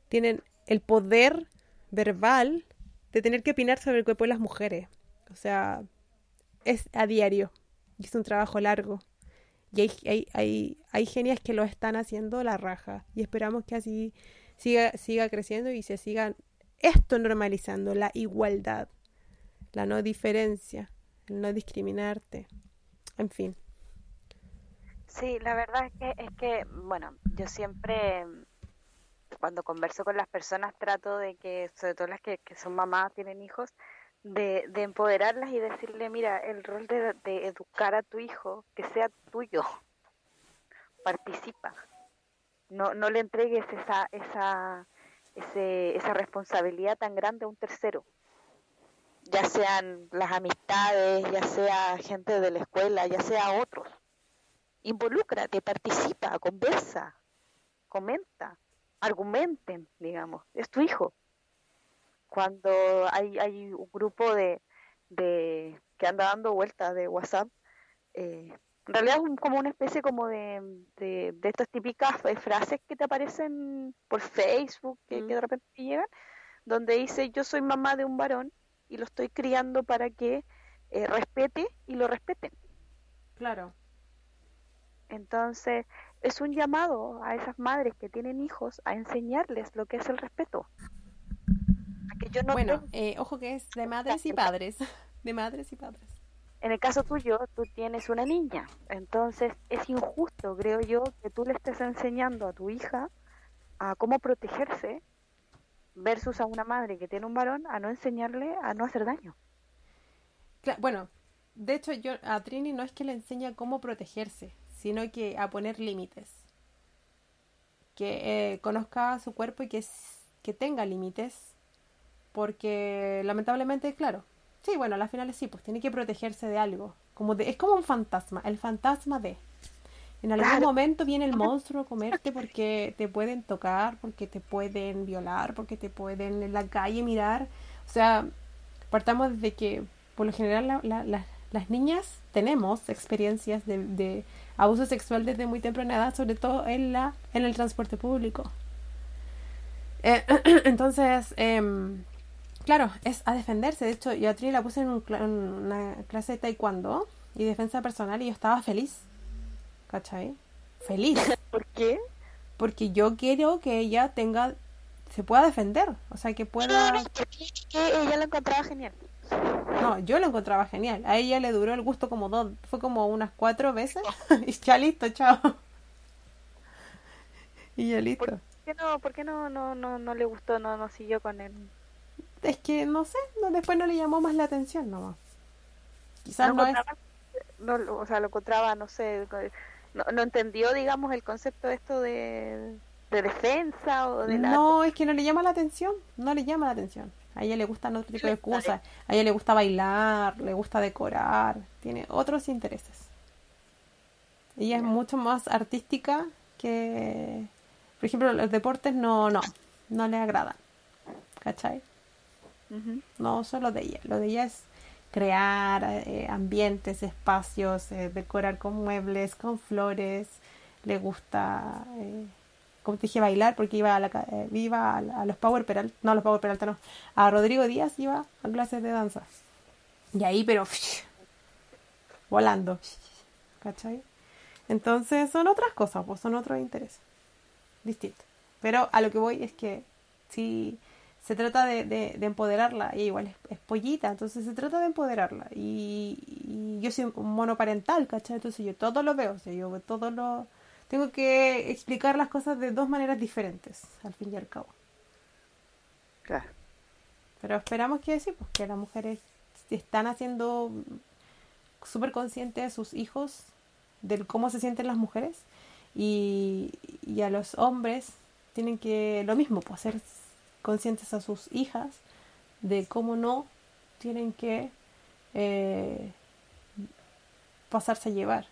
tienen el poder verbal de tener que opinar sobre el cuerpo de las mujeres. O sea, es a diario y es un trabajo largo. Y hay, hay, hay, hay genias que lo están haciendo la raja y esperamos que así siga, siga creciendo y se siga esto normalizando, la igualdad, la no diferencia, el no discriminarte, en fin. Sí, la verdad es que, es que, bueno, yo siempre cuando converso con las personas trato de que, sobre todo las que, que son mamás, tienen hijos, de, de empoderarlas y decirle, mira, el rol de, de educar a tu hijo, que sea tuyo, participa, no, no le entregues esa, esa, ese, esa responsabilidad tan grande a un tercero, ya sean las amistades, ya sea gente de la escuela, ya sea otros. Involúcrate, participa, conversa, comenta, argumenten, digamos, es tu hijo cuando hay, hay un grupo de, de que anda dando vueltas de WhatsApp, eh, en realidad es como una especie como de, de, estas típicas frases que te aparecen por Facebook, que, de repente llegan, donde dice yo soy mamá de un varón y lo estoy criando para que eh, respete y lo respeten. Claro. Entonces, es un llamado a esas madres que tienen hijos a enseñarles lo que es el respeto bueno, eh, ojo que es de madres y padres. [laughs] De madres y padres. En el caso tuyo, tú tienes una niña. Entonces es injusto, creo yo, que tú le estés enseñando a tu hija a cómo protegerse versus a una madre que tiene un varón a no enseñarle a no hacer daño. bueno, de hecho yo a Trini no es que le enseñe cómo protegerse, sino que a poner límites. Que eh, conozca su cuerpo y que, que tenga límites porque lamentablemente, claro, sí, bueno, a las finales sí, pues tiene que protegerse de algo. Como de, es como un fantasma, el fantasma de... En algún momento viene el monstruo a comerte porque te pueden tocar, porque te pueden violar, porque te pueden en la calle mirar. O sea, partamos desde que por lo general las niñas tenemos experiencias de, de, abuso sexual desde muy temprana edad, sobre todo en, la, en el transporte público. Eh, [clears throat] entonces, eh, Claro, es a defenderse. De hecho, yo a Tri la puse en, una clase de taekwondo y defensa personal y yo estaba feliz. ¿Cachai? Feliz. [laughs] ¿Por qué? Porque yo quiero que ella tenga, se pueda defender. O sea, que pueda... que ella lo encontraba genial. No, yo lo encontraba genial. A ella le duró el gusto como dos, fue como unas cuatro veces. [laughs] y ya listo, chao. y ya listo. ¿Por qué no, por qué no, no, no, no le gustó, no, no siguió con él? Es que no sé, no, después no le llamó más la atención nomás. Quizás no, no, o sea, lo encontraba, no sé, no, entendió, digamos, el concepto de esto de, defensa o de No, es que no le llama la atención, no le llama la atención. A ella le gustan otro tipo de cosas. A ella le gusta bailar, le gusta decorar, tiene otros intereses. Ella es mucho más artística que, por ejemplo, los deportes no, no, no le agradan. ¿Cachai? No solo de ella, lo de ella es crear eh, ambientes, espacios, eh, decorar con muebles, con flores, le gusta, eh, como te dije, bailar porque iba a, la, iba a, los Power Peralta, no a los Power Peralta, no, a Rodrigo Díaz iba a clases de danza. Y ahí, pero [laughs] volando, ¿cachai? Entonces son otras cosas, pues son otros intereses distintos. Pero a lo que voy es que si se trata de, de, empoderarla, y igual es, pollita, entonces se trata de empoderarla. Y, yo soy un monoparental, ¿cachai? Entonces yo todo lo veo, o sea, yo todo lo... Tengo que explicar las cosas de dos maneras diferentes, al fin y al cabo. Claro. Pero esperamos que sí, pues que las mujeres están haciendo súper conscientes de sus hijos, de cómo se sienten las mujeres, y, y a los hombres tienen que lo mismo, pues hacer conscientes a sus hijas de cómo no tienen que eh, pasarse a llevar.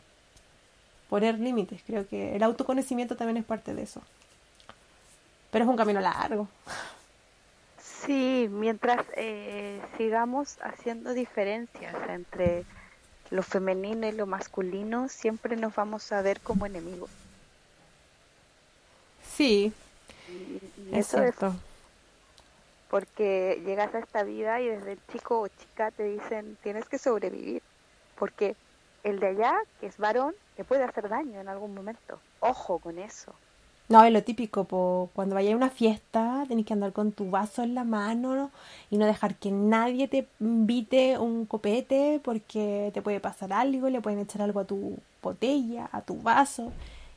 Poner límites, creo que el autoconocimiento también es parte de eso. Pero es un camino largo. Sí, mientras eh, sigamos haciendo diferencias entre lo femenino y lo masculino, siempre nos vamos a ver como enemigos. Sí, y, eso es porque llegas a esta vida y desde chico o chica te dicen tienes que sobrevivir, porque el de allá, que es varón, te puede hacer daño en algún momento. Ojo con eso. No, es lo típico, po. cuando vayas a una fiesta tenés que andar con tu vaso en la mano y no dejar que nadie te invite un copete porque te puede pasar algo, le pueden echar algo a tu botella, a tu vaso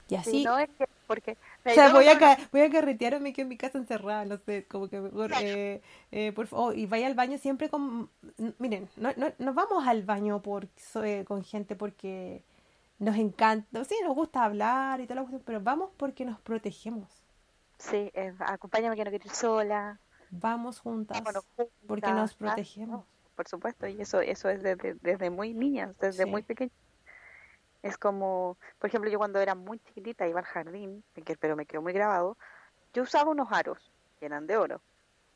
y así. no, es que porque... O sea, voy a, voy a carretear o me quedo en mi casa encerrada, no sé, como que mejor, eh, eh, por favor, y vaya al baño siempre con, miren, no, no, no vamos al baño por, eh, con gente porque nos encanta, sí, nos gusta hablar y todo lo pero vamos porque nos protegemos. Sí, eh, acompáñame que no quiero ir sola. Vamos juntas, porque nos protegemos. por supuesto, y eso eso es desde, desde muy niñas, desde muy pequeñas. Es como, por ejemplo, yo cuando era muy chiquitita iba al jardín, pero me quedó muy grabado, yo usaba unos aros que eran de oro.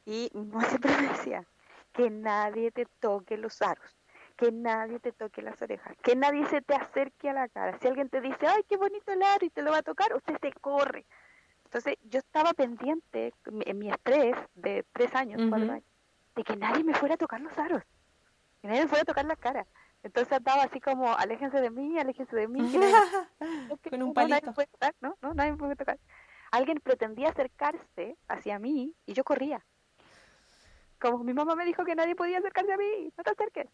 Y [laughs] mi mamá siempre me decía, que nadie te toque los aros que nadie te toque las orejas, que nadie se te acerque a la cara. Si alguien te dice, ay, qué bonito el aro y te lo va a tocar, usted se corre. Entonces yo estaba pendiente en mi estrés de tres años, cuatro años, de que nadie me fuera a tocar los aros, que nadie me fuera a tocar la cara. Entonces estaba así como, aléjense de mí, aléjense de mí. [laughs] Con un palito. nadie puede tocar, ¿no? No, nadie puede tocar. Alguien pretendía acercarse hacia mí y yo corría. Como mi mamá me dijo que nadie podía acercarse a mí, no te acerques.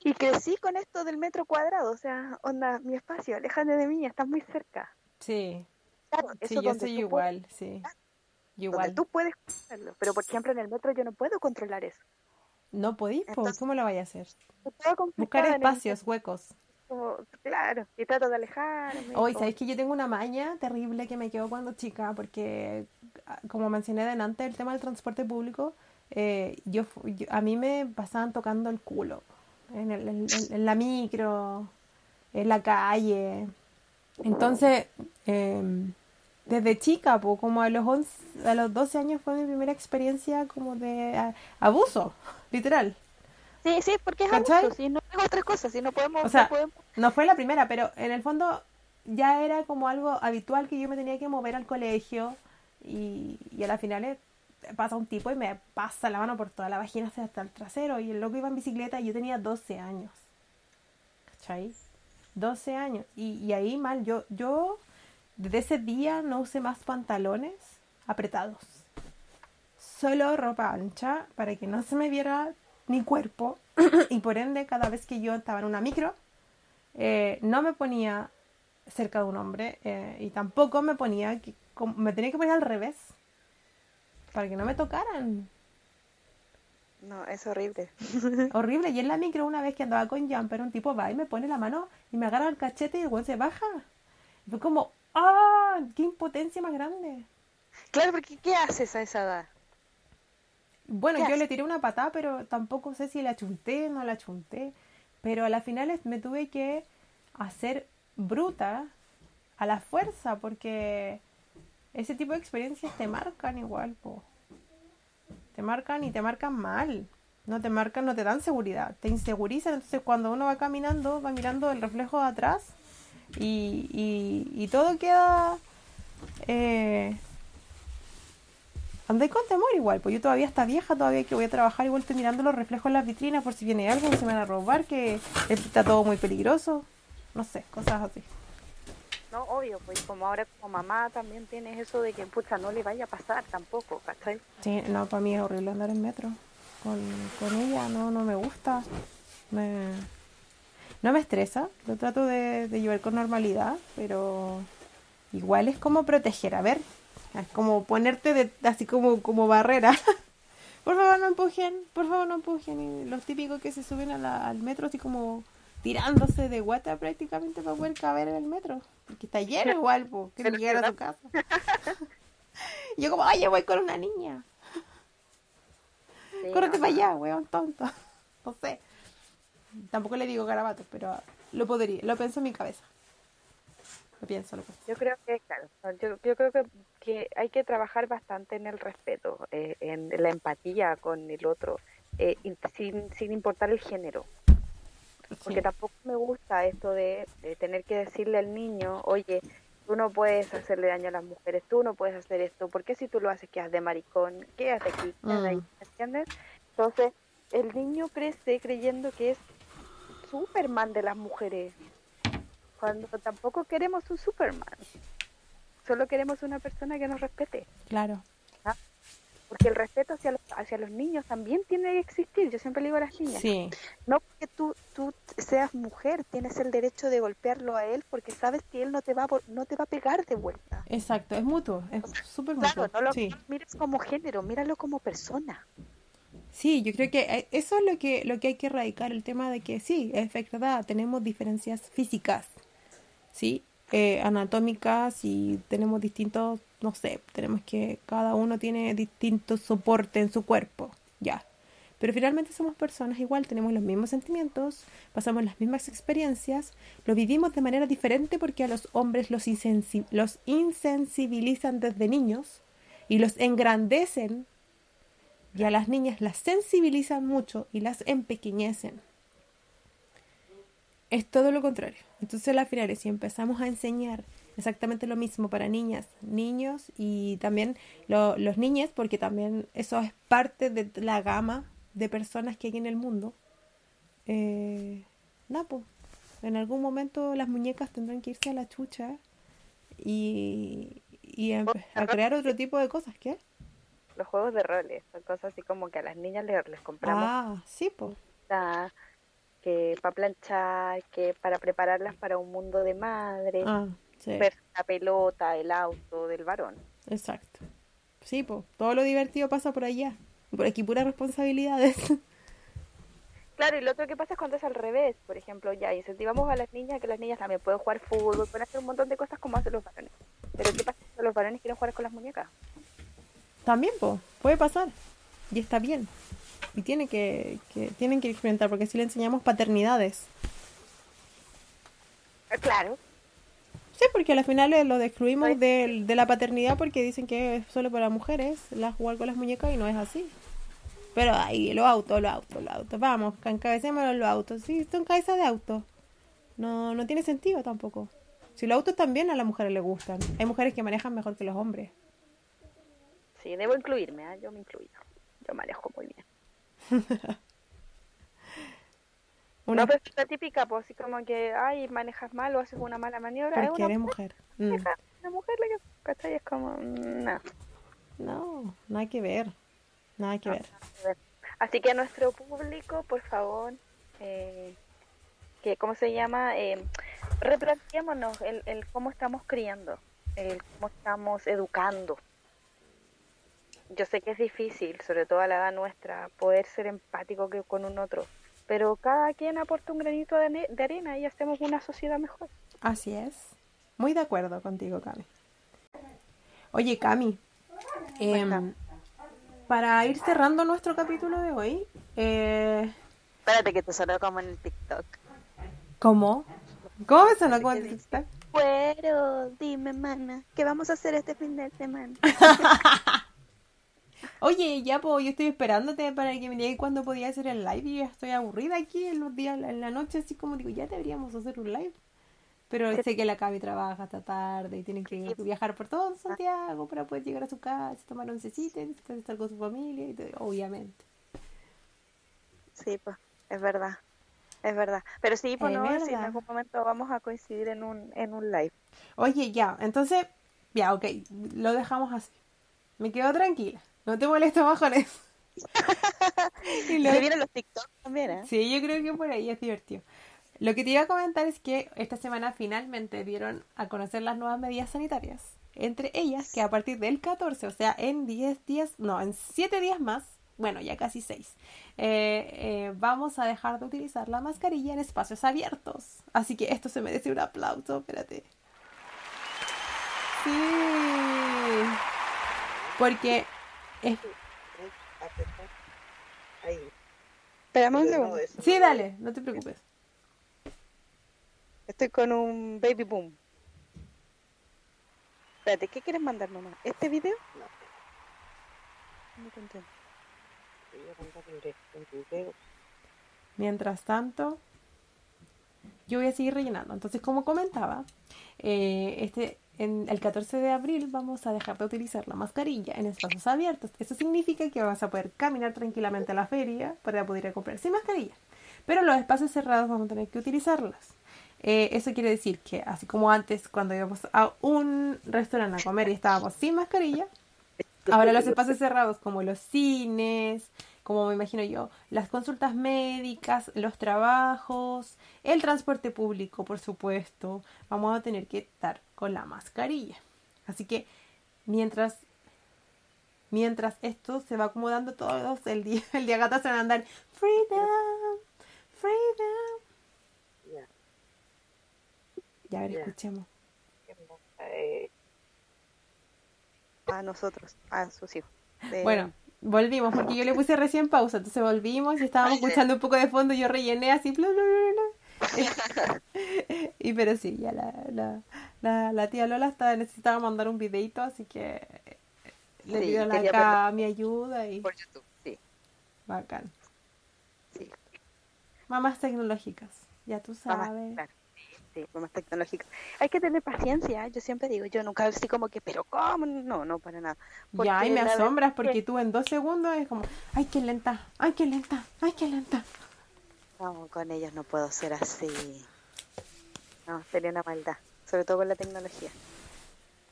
Y crecí con esto del metro cuadrado, o sea, onda, mi espacio, aléjate de mí, estás muy cerca. Sí. Claro, eso sí, yo soy igual, sí. igual. Tú puedes hacerlo, pero por ejemplo en el metro yo no puedo controlar eso. No podéis, ¿cómo lo vaya a hacer? Buscar espacios, huecos. claro, y trato de alejarme. Hoy, ¿sabéis que yo tengo una maña terrible que me quedó cuando chica? Porque, ah, como mencioné delante, el tema del transporte público, eh, yo, a mí me pasaban tocando el culo en, el, en, la micro, en la calle. Entonces, em, desde chica, pues, como a los, 11, a los 12 años fue mi primera experiencia como de abuso, literal. Sí, sí, porque es abuso, si no es otra cosa, si no podemos, o sea, no fue la primera, pero en el fondo ya era como algo habitual que yo me tenía que mover al colegio y, y a la final pasa un tipo y me pasa la mano por toda la vagina hasta el trasero y el loco iba en bicicleta y yo tenía 12 años. ¿Cachai? 12 años. Y, ahí mal, yo, yo desde ese día no usé más pantalones apretados. Solo ropa ancha para que no se me viera mi cuerpo [clears throat] y por ende cada vez que yo estaba en una micro eh, no me ponía cerca de un hombre eh, y tampoco me ponía que, me tenía que poner al revés para que no me tocaran. No, es horrible. [laughs] horrible. Y en la micro, una vez que andaba con Jumper, un tipo va y me pone la mano y me agarra el cachete y el se baja. Y fue como, ¡ah! ¡Qué impotencia más grande! Claro, porque ¿qué haces a esa edad? Bueno, yo le tiré una patada, pero tampoco sé si la chunté o no la chunté. Pero a las finales me tuve que hacer bruta a la fuerza, porque ese tipo de experiencias te marcan igual, po. Te marcan y te marcan mal. No te marcan, no te dan seguridad, te insegurizan. Entonces, cuando uno va caminando, va mirando el reflejo de atrás y, y, todo queda. Eh, andé con temor igual, pues yo todavía está vieja, todavía que voy a trabajar, igual estoy mirando los reflejos en las vitrinas por si viene algo, se me van a robar, que está todo muy peligroso. No sé, cosas así. No, obvio, pues como ahora como mamá también tienes eso de que, pucha, no le vaya a pasar tampoco, ¿cachai? Sí, no, para mí es horrible andar en metro. Con, con ella no, no me gusta. Me, no me estresa, lo trato de, de llevar con normalidad, pero igual es como proteger, a ver, es como ponerte de, así como, como barrera. [laughs] por favor no empujen, por favor no empujen. Y los típicos que se suben al metro así como tirándose de guata prácticamente para poder caber en el metro. Porque está lleno igual, po, que llegar a su casa. [laughs] yo como, oye, voy con una niña. Córrete para allá, weón, tonto. [laughs] No sé. Tampoco le digo garabatos, pero lo podría, lo pienso en mi cabeza. Lo pienso, lo pienso. Yo creo que, claro, yo, yo creo que, que, hay que trabajar bastante en el respeto, eh, en la empatía con el otro, eh, sin, sin importar el género. Porque tampoco me gusta esto de, de tener que decirle al niño, oye, tú no puedes hacerle daño a las mujeres, tú no puedes hacer esto, porque si tú lo haces quedas de maricón, quédate aquí, quédate ahí. ¿entiendes? Entonces, el niño crece creyendo que es Superman de las mujeres, cuando tampoco queremos un Superman, solo queremos una persona que nos respete. Claro. ¿Ah? Porque el respeto hacia los, hacia los niños también tiene que existir, yo siempre le digo a las niñas. Sí. No porque tú, tú seas mujer, tienes el derecho de golpearlo a él porque sabes que él no te va a, no te va a pegar de vuelta. Exacto, es mutuo, es súper mutuo. Claro, no lo mires como género, míralo como persona. Sí, yo creo que eh, eso es lo que, lo que hay que erradicar, el tema de que sí, es verdad, tenemos diferencias físicas, ¿sí? Eh, anatómicas y tenemos distintos, no sé, tenemos que, cada uno tiene distintos soporte en su cuerpo, ya. Pero finalmente somos personas igual, tenemos los mismos sentimientos, pasamos las mismas experiencias, lo vivimos de manera diferente porque a los hombres los, los insensibilizan desde niños y los engrandecen y a las niñas las sensibilizan mucho y las empequeñecen. Es todo lo contrario. Entonces, al final, si empezamos a enseñar exactamente lo mismo para niñas, niños y también los niños, porque también eso es parte de la gama de personas que hay en el mundo, eh, en algún momento las muñecas tendrán que irse a la chucha y, y a crear otro tipo de cosas, ¿qué? los juegos de roles, son cosas así como que a las niñas les, les compramos. Ah, sí, pues. Que para planchar, que para prepararlas para un mundo de madre, ah, ver la pelota, el auto del varón. Exacto. Sí, pues, todo lo divertido pasa por allá. Por aquí puras responsabilidades. [laughs] Claro, y lo otro que pasa es cuando es al revés, por ejemplo, ya incentivamos a las niñas que las niñas también pueden jugar fútbol, pueden hacer un montón de cosas como hacen los varones. Pero ¿qué pasa cuando los varones quieren jugar con las muñecas? También, puede pasar. Y está bien. Y tiene que, tienen que experimentar, porque si le enseñamos paternidades. Ah, claro. Sí, porque al final lo excluimos de, de, la paternidad porque dicen que es solo para mujeres la jugar con las muñecas y no es así. Pero ahí, los autos, los autos, los autos. Vamos, encabecémoslo los autos. Sí, son cabezas de auto. No, no tiene sentido tampoco. Si los autos también a las mujeres les gustan. Hay mujeres que manejan mejor que los hombres. Sí, debo incluirme, ¿eh? yo me incluyo. Yo manejo muy bien. [laughs] Una no, la típica, pues así como que, ay, manejas mal o haces una mala maniobra. Porque eres mujer. Mm. Una mujer la que, ¿cachai? Es como, mm, no. No, nada que ver. Nada que, ver. Así que a nuestro público, por favor, eh, que, ¿cómo se llama? Eh, replanteémonos el, el cómo estamos criando, el cómo estamos educando yo sé que es difícil, sobre todo a la edad nuestra, poder ser empático que con un otro, pero cada quien aporta un granito de, arena y hacemos una sociedad mejor. Así es. Muy de acuerdo contigo, Cami. Oye, Cami, em, para ir cerrando nuestro capítulo de hoy, eh... espérate que te sonó como en el TikTok. ¿Cómo? ¿Cómo me sonó como en el TikTok? Bueno, dime, mana, ¿qué vamos a hacer este fin de semana? [laughs] Oye, ya pues yo estoy esperándote para que me digas cuándo podía hacer el live y ya estoy aburrida aquí en los días, en la noche, así como digo, ya deberíamos hacer un live. Pero sé que la Cami trabaja hasta tarde y tiene que viajar por todo Santiago para poder llegar a su casa, tomar un cecito, estar con su familia, y obviamente. Sí, pues, es verdad. Es verdad. Pero sí, pues no, si en algún momento vamos a coincidir en un, en un live. Oye, ya, entonces, ya, ok, lo dejamos así. Me quedo tranquila. No te molestes más con eso. [laughs] y lo... vienen los TikTok también, ¿eh? Sí, yo creo que por ahí es divertido. Lo que te iba a comentar es que esta semana finalmente dieron a conocer las nuevas medidas sanitarias. Entre ellas que a partir del 14, o sea, en 10 días, no, en 7 días más, bueno, ya casi 6, eh, eh, vamos a dejar de utilizar la mascarilla en espacios abiertos. Así que esto se merece un aplauso, espérate. Sí. Porque Esperamos un segundo. Sí, dale, no te preocupes. Estoy con un baby boom. Espérate, ¿qué quieres mandar nomás? ¿Este video? No. No te entiendo. Mientras tanto, yo voy a seguir rellenando. Entonces, como comentaba, eh, este, en el 14 de abril vamos a dejar de utilizar la mascarilla en espacios abiertos. Eso significa que vas a poder caminar tranquilamente a la feria para poder ir a comprar sin mascarilla. Pero los espacios cerrados vamos a tener que utilizarlas. Eh, eso quiere decir que, así como antes, cuando íbamos a un restaurante a comer y estábamos sin mascarilla, ahora los espacios cerrados, como los cines, como me imagino yo, las consultas médicas, los trabajos, el transporte público, por supuesto, vamos a tener que estar la mascarilla. Así que mientras mientras esto se va acomodando todos el día [laughs] el día gata se van a andar freedom, freedom. Ya, a ver, escuchemos. Eh, a nosotros, a sus hijos. Bueno, volvimos, porque yo le puse recién pausa, entonces volvimos y estábamos [laughs] escuchando un poco de fondo, yo rellené así, bla, bla, bla, bla. [laughs] y pero sí, ya la, la, la, la tía Lola estaba, necesitaba mandar un videito, así que le Sí, pido a la K mi ayuda y Por YouTube, sí. bacán. sí. Mamás tecnológicas, ya tú Mamás, sabes. claro, sí, sí, mamás tecnológicas. Hay que tener paciencia, yo siempre digo, yo nunca así como que, pero ¿cómo? No, no, para nada. Ya, y me asombras porque que- tú en dos segundos es como, ay, qué lenta, ay, qué lenta, ay, qué lenta. No, con ellos no puedo ser así. No, sería una maldad, sobre todo con la tecnología.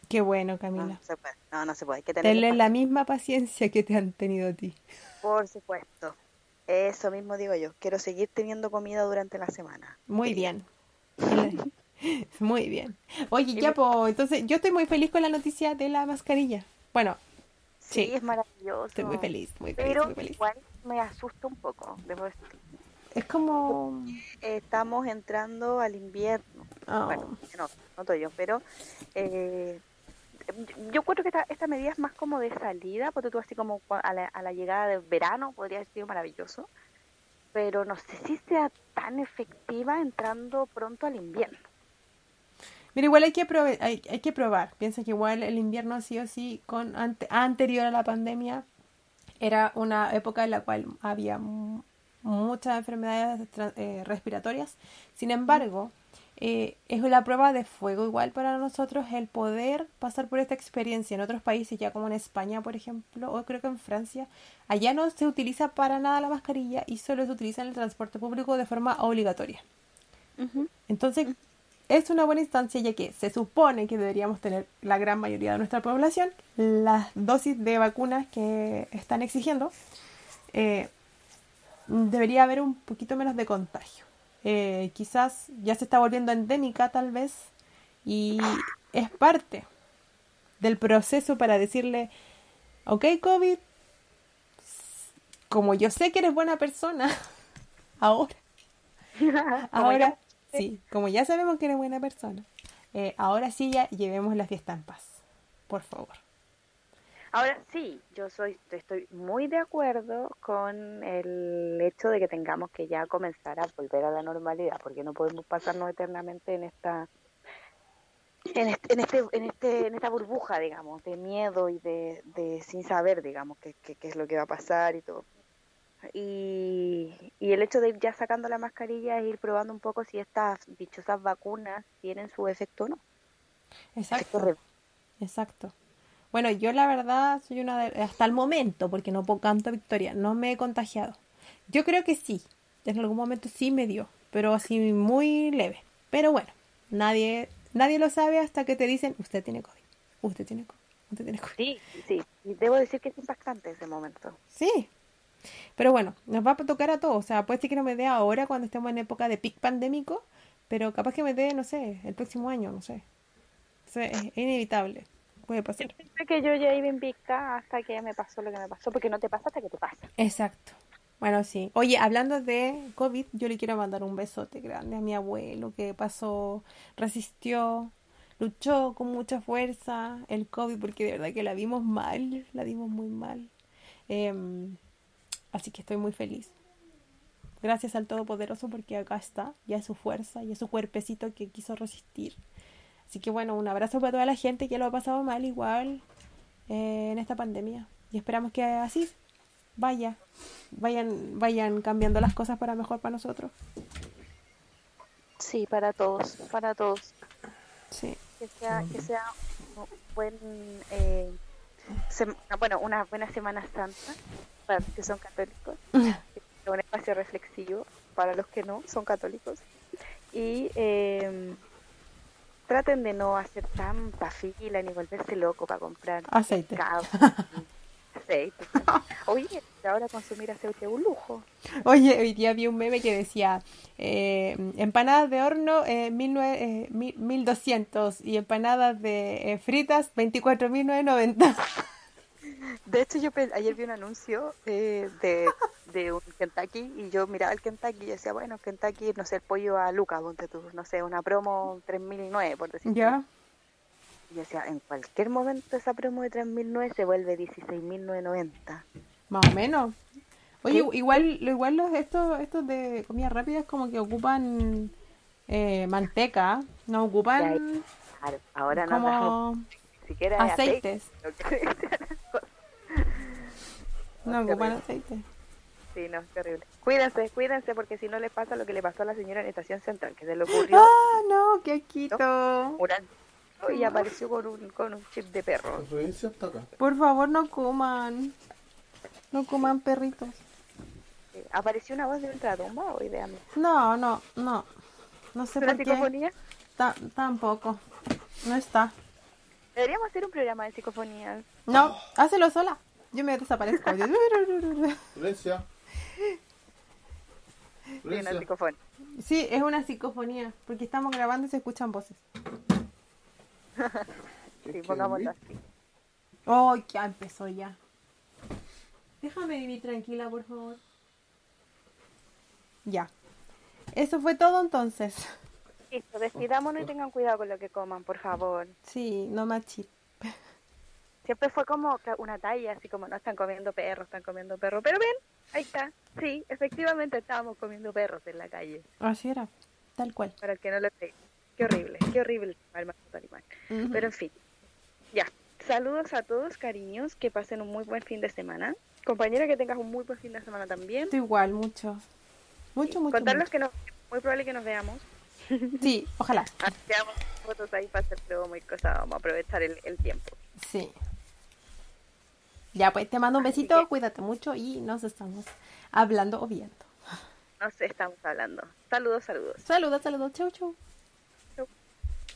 Qué bueno, No, Camila. no se puede, no, no se puede. Hay que tener Tenle la misma paciencia que te han tenido a ti. Por supuesto. Eso mismo digo yo. Quiero seguir teniendo comida durante la semana. Muy bien. [laughs] Muy bien. Oye, ya, pues, entonces yo estoy muy feliz con la noticia de la mascarilla. Bueno, Sí, Sí. es maravilloso. estoy muy feliz, muy feliz, Pero muy feliz. igual me asusta un poco. debo decir. Es como... Estamos entrando al invierno. oh, Bueno, no, no todo yo, pero eh, yo- creo que esta, esta medida es más como de salida, porque tú así como a la, a la llegada del verano podría haber sido maravilloso, pero no sé si sea tan efectiva entrando pronto al invierno. Mira, igual hay que, prove- hay, hay que probar. Piensa que igual el invierno sí o sí, con ante- anterior a la pandemia, era una época en la cual había muchas enfermedades eh, respiratorias. Sin embargo, eh, es la prueba de fuego igual para nosotros el poder pasar por esta experiencia en otros países, ya como en España, por ejemplo, o creo que en Francia. Allá no se utiliza para nada la mascarilla y solo se utiliza en el transporte público de forma obligatoria. Entonces, es una buena instancia ya que se supone que deberíamos tener la gran mayoría de nuestra población las dosis de vacunas que están exigiendo. Eh, debería haber un poquito menos de contagio. Eh, quizás ya se está volviendo endémica tal vez y es parte del proceso para decirle, ok COVID, como yo sé que eres buena persona, [laughs] ahora [laughs] Ahora, sí, como ya sabemos que eres buena persona, eh, ahora sí ya llevemos la fiesta en paz, por favor. Ahora sí, yo soy, estoy muy de acuerdo con el hecho de que tengamos que ya comenzar a volver a la normalidad, porque no podemos pasarnos eternamente en esta en este, en este, en este, en esta burbuja, digamos, de miedo y de, de sin saber, digamos, qué, qué, qué es lo que va a pasar y todo. Y, y el hecho de ir ya sacando la mascarilla es ir probando un poco si estas dichosas vacunas tienen su efecto o no. Exacto, exacto. Bueno, yo la verdad soy una de, hasta el momento, porque no puedo canto victoria, no me he contagiado. Yo creo que sí, en algún momento sí me dio, pero así muy leve. Pero bueno, nadie, nadie lo sabe hasta que te dicen, usted tiene COVID, usted tiene COVID, usted tiene COVID. Sí, sí, y debo decir que es impactante ese momento. Sí. Pero bueno, nos va a tocar a todos. O sea, puede ser que no me dé ahora cuando estemos en época de pic pandémico, pero capaz que me dé, no sé, el próximo año, no sé. O sea, es, es inevitable. Puede pasar. Que yo ya iba invicta hasta que me pasó lo que me pasó, porque no te pasa hasta que te pasa. Exacto. Bueno, sí. Oye, hablando de COVID, yo le quiero mandar un besote grande a mi abuelo que pasó, resistió, luchó con mucha fuerza el COVID porque de verdad que la vimos mal, la vimos muy mal. Em, así que estoy muy feliz. gracias al Todopoderoso porque acá está, ya es su fuerza, y es su cuerpecito que quiso resistir. Así que bueno, un abrazo para toda la gente que lo ha pasado mal igual eh, en esta pandemia. Y esperamos que así vaya, vayan, vayan cambiando las cosas para mejor para nosotros. Sí, para todos, para todos. Sí. Que sea, que sea un buen, eh, sem- bueno, una buena Semana Santa para los que son católicos, [laughs] un espacio reflexivo para los que no son católicos. Y eh, traten de no hacer tanta fila ni volverse loco para comprar Aceite. [laughs] aceite. Oye, ahora consumir aceite es un lujo. Oye, hoy día vi un meme que decía eh, empanadas de horno eh, 19, eh, mil- 1200 y empanadas de eh, fritas 24.990. De hecho, yo ayer vi un anuncio eh, de, de un Kentucky y yo miraba el Kentucky y decía, bueno, Kentucky, no sé, el pollo a Luca, ponte tú, no sé, una promo 3009, por decir. ¿Ya? Y decía, en cualquier momento esa promo de 3009 se vuelve 16990. Más o menos. Oye, Sí. igual, lo igual los estos, estos de comida rápida es como que ocupan eh, manteca, no ocupan Claro, ahora no como [laughs] aceites, [laughs] no qué ocupan aceite. Sí, no, es terrible. Cuídense, cuídense, porque si no les pasa lo que le pasó a la señora en Estación Central, que se le ocurrió Ah, no, qué quito. anuncio y apareció con un, con un chip de perro. Por favor, no coman. No coman perritos. ¿Apareció una voz de ultratumba o idea mía? No, no, no. No sé ¿Una por qué. psicofonía? Ta- tampoco. No está. Deberíamos hacer un programa de psicofonías. No, hácelo sola. Yo me desaparezco. Sí, una psicofonía. Sí, es una psicofonía, porque estamos grabando y se escuchan voces. ¿Qué- [laughs] Sí, pongámoslo así. Oh, ya empezó ya. Déjame vivir tranquila, por favor. Ya. Eso fue todo entonces. Listo, despidámonos y tengan cuidado con lo que coman, por favor. Sí, no chip. Siempre fue como una talla, así como no están comiendo perros, están comiendo perros. Pero ven, ahí está. Sí, efectivamente estábamos comiendo perros en la calle. Así era. Tal cual. Para el que no lo cree. Qué horrible, qué horrible el animal. Pero en fin, ya. Saludos a todos, cariños. Que pasen un muy buen fin de semana. Compañera, que tengas un muy buen fin de semana también. Tú igual, mucho. Mucho, mucho. Contarles mucho. que no, muy probable que nos veamos. Sí, ojalá. [laughs] Hacemos fotos ahí para hacer promo y cosas. Vamos a aprovechar el, el tiempo. Sí. Ya, pues te mando un besito, que- cuídate mucho y nos estamos hablando o viendo. No sé, estamos hablando. Saludos, saludos. Saludos, saludos, chau, chau.